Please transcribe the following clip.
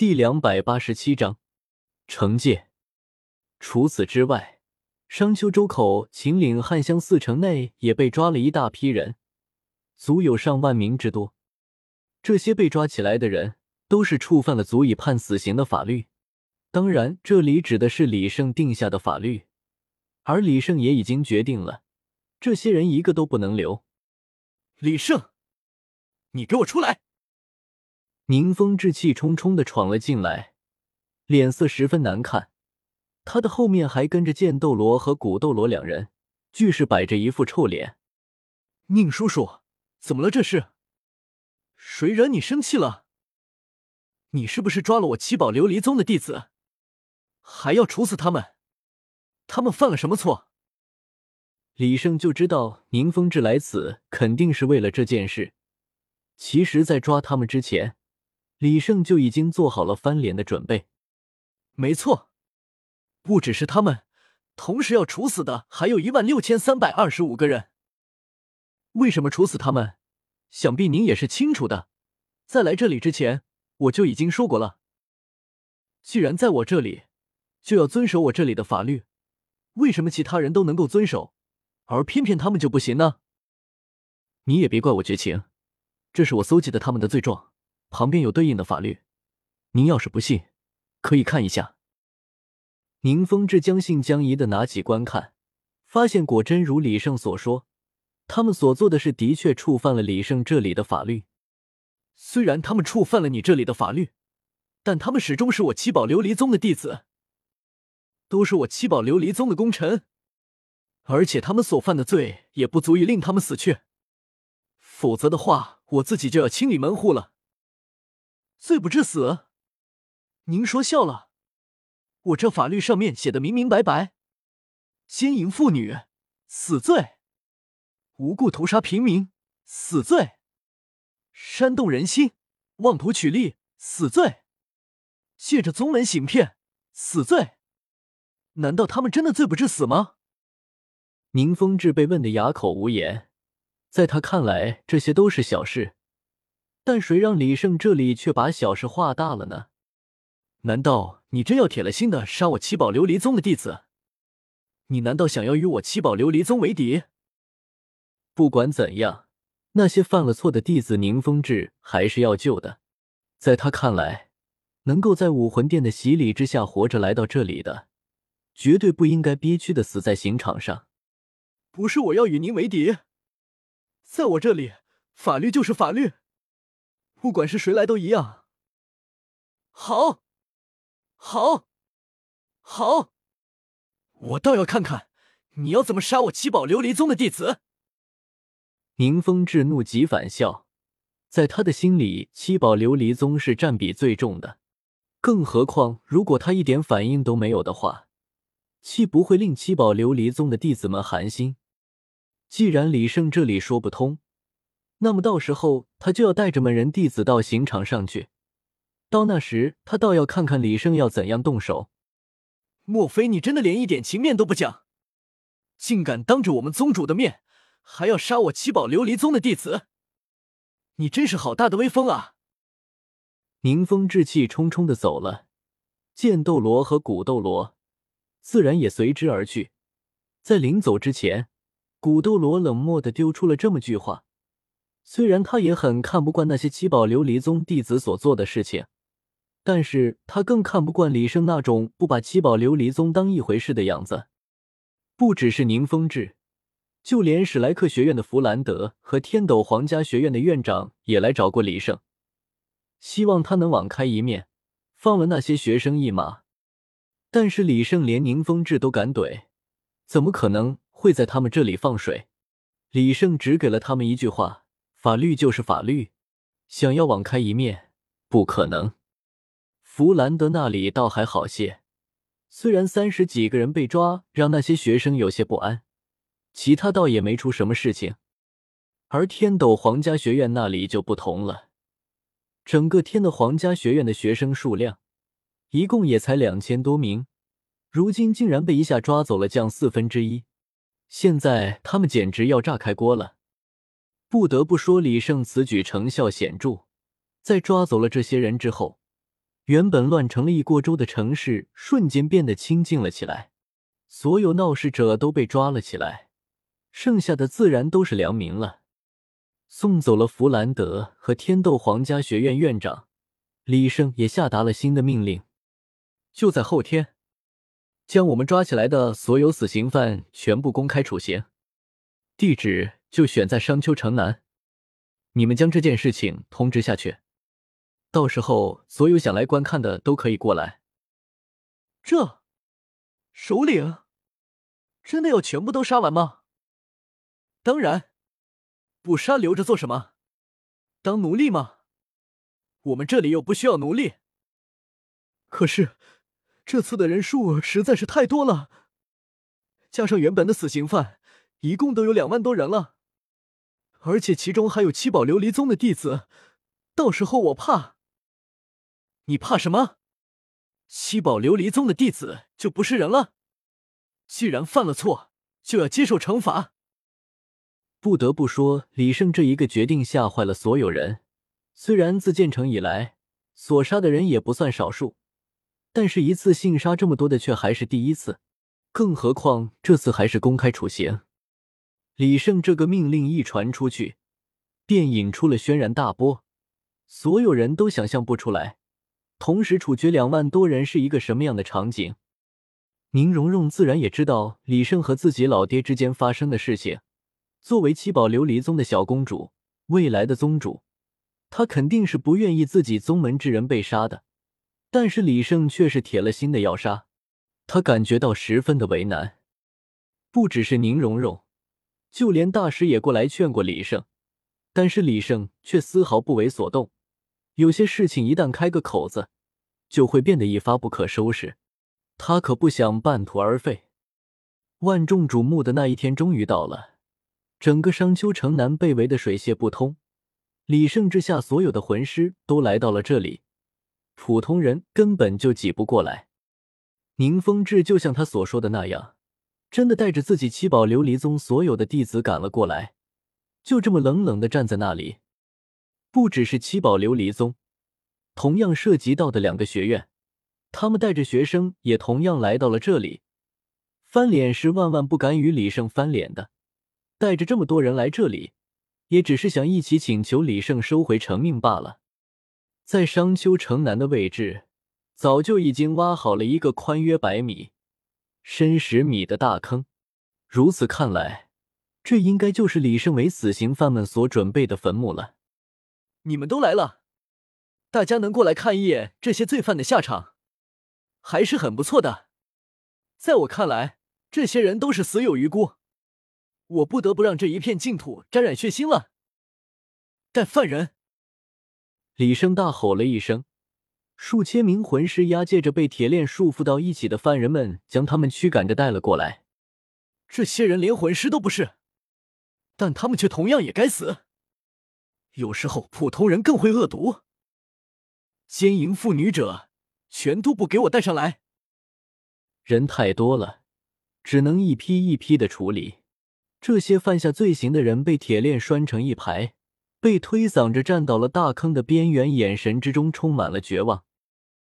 第两百八十七章惩戒。除此之外，商丘周口、秦岭、汉乡四城内也被抓了一大批人，足有上万名之多。这些被抓起来的人都是触犯了足以判死刑的法律。当然，这里指的是李胜定下的法律，而李胜也已经决定了，这些人一个都不能留。李胜，你给我出来！宁风致气冲冲的闯了进来，脸色十分难看。他的后面还跟着剑斗罗和古斗罗两人，俱是摆着一副臭脸。宁叔叔，怎么了？这是谁惹你生气了？你是不是抓了我七宝琉璃宗的弟子？还要处死他们？他们犯了什么错？李胜就知道宁风致来此肯定是为了这件事。其实，在抓他们之前，李胜就已经做好了翻脸的准备。没错，不只是他们，同时要处死的还有一万六千三百二十五个人。为什么处死他们？想必您也是清楚的。在来这里之前，我就已经说过了。既然在我这里，就要遵守我这里的法律。为什么其他人都能够遵守，而偏偏他们就不行呢？你也别怪我绝情，这是我搜集的他们的罪状，旁边有对应的法律。您要是不信，可以看一下。宁风致将信将疑的拿起观看，发现果真如李胜所说，他们所做的事的确触犯了李胜这里的法律。虽然他们触犯了你这里的法律，但他们始终是我七宝琉璃宗的弟子。都是我七宝琉璃宗的功臣，而且他们所犯的罪也不足以令他们死去，否则的话，我自己就要清理门户了。罪不至死？您说笑了？我这法律上面写的明明白白，奸淫妇女，死罪；无故屠杀平民，死罪；煽动人心，妄图取利，死罪；借着宗门行骗，死罪。难道他们真的罪不至死吗？宁风致被问得哑口无言。在他看来，这些都是小事，但谁让李胜这里却把小事化大了呢？难道你真要铁了心的杀我七宝琉璃宗的弟子？你难道想要与我七宝琉璃宗为敌？不管怎样，那些犯了错的弟子，宁风致还是要救的。在他看来，能够在武魂殿的洗礼之下活着来到这里的。绝对不应该憋屈的死在刑场上。不是我要与您为敌，在我这里，法律就是法律，不管是谁来都一样。好，好，好，我倒要看看你要怎么杀我七宝琉璃宗的弟子。宁风致怒极反笑，在他的心里，七宝琉璃宗是占比最重的，更何况如果他一点反应都没有的话。岂不会令七宝琉璃宗的弟子们寒心？既然李胜这里说不通，那么到时候他就要带着门人弟子到刑场上去。到那时，他倒要看看李胜要怎样动手。莫非你真的连一点情面都不讲，竟敢当着我们宗主的面，还要杀我七宝琉璃宗的弟子？你真是好大的威风啊！宁风致气冲冲的走了，剑斗罗和古斗罗。自然也随之而去。在临走之前，古斗罗冷漠的丢出了这么句话。虽然他也很看不惯那些七宝琉璃宗弟子所做的事情，但是他更看不惯李胜那种不把七宝琉璃宗当一回事的样子。不只是宁风致，就连史莱克学院的弗兰德和天斗皇家学院的院长也来找过李胜，希望他能网开一面，放了那些学生一马。但是李胜连宁风致都敢怼，怎么可能会在他们这里放水？李胜只给了他们一句话：法律就是法律，想要网开一面，不可能。弗兰德那里倒还好些，虽然三十几个人被抓，让那些学生有些不安，其他倒也没出什么事情。而天斗皇家学院那里就不同了，整个天的皇家学院的学生数量。一共也才两千多名，如今竟然被一下抓走了降四分之一。现在他们简直要炸开锅了。不得不说，李胜此举成效显著。在抓走了这些人之后，原本乱成了一锅粥的城市瞬间变得清静了起来，所有闹事者都被抓了起来，剩下的自然都是良民了。送走了弗兰德和天斗皇家学院院长，李胜也下达了新的命令：就在后天，将我们抓起来的所有死刑犯全部公开处刑，地址就选在商丘城南。你们将这件事情通知下去。到时候，所有想来观看的都可以过来。这首领真的要全部都杀完吗？当然，不杀留着做什么？当奴隶吗？我们这里又不需要奴隶。可是这次的人数实在是太多了，加上原本的死刑犯，一共都有两万多人了，而且其中还有七宝琉璃宗的弟子，到时候我怕。你怕什么？七宝琉璃宗的弟子就不是人了？既然犯了错，就要接受惩罚。不得不说，李胜这一个决定吓坏了所有人。虽然自建成以来所杀的人也不算少数，但是一次性杀这么多的却还是第一次。更何况这次还是公开处刑。李胜这个命令一传出去，便引出了轩然大波，所有人都想象不出来。同时处决两万多人是一个什么样的场景？宁荣荣自然也知道李胜和自己老爹之间发生的事情。作为七宝琉璃宗的小公主，未来的宗主，她肯定是不愿意自己宗门之人被杀的。但是李胜却是铁了心的要杀，他感觉到十分的为难。不只是宁荣荣，就连大师也过来劝过李胜，但是李胜却丝毫不为所动。有些事情一旦开个口子，就会变得一发不可收拾。他可不想半途而废。万众瞩目的那一天终于到了，整个商丘城南被围得水泄不通。李胜之下所有的魂师都来到了这里，普通人根本就挤不过来。宁风致就像他所说的那样，真的带着自己七宝琉璃宗所有的弟子赶了过来，就这么冷冷的站在那里。不只是七宝琉璃宗，同样涉及到的两个学院，他们带着学生也同样来到了这里。翻脸是万万不敢与李胜翻脸的，带着这么多人来这里，也只是想一起请求李胜收回成命罢了。在商丘城南的位置，早就已经挖好了一个宽约百米、深十米的大坑。如此看来，这应该就是李胜为死刑犯们所准备的坟墓了。你们都来了，大家能过来看一眼这些罪犯的下场，还是很不错的。在我看来，这些人都是死有余辜，我不得不让这一片净土沾染血腥了。带犯人！李生大吼了一声，数千名魂师押解着被铁链束缚到一起的犯人们，将他们驱赶着带了过来。这些人连魂师都不是，但他们却同样也该死。有时候，普通人更会恶毒。奸淫妇女者，全都不给我带上来。人太多了，只能一批一批的处理。这些犯下罪行的人被铁链拴成一排，被推搡着站到了大坑的边缘，眼神之中充满了绝望。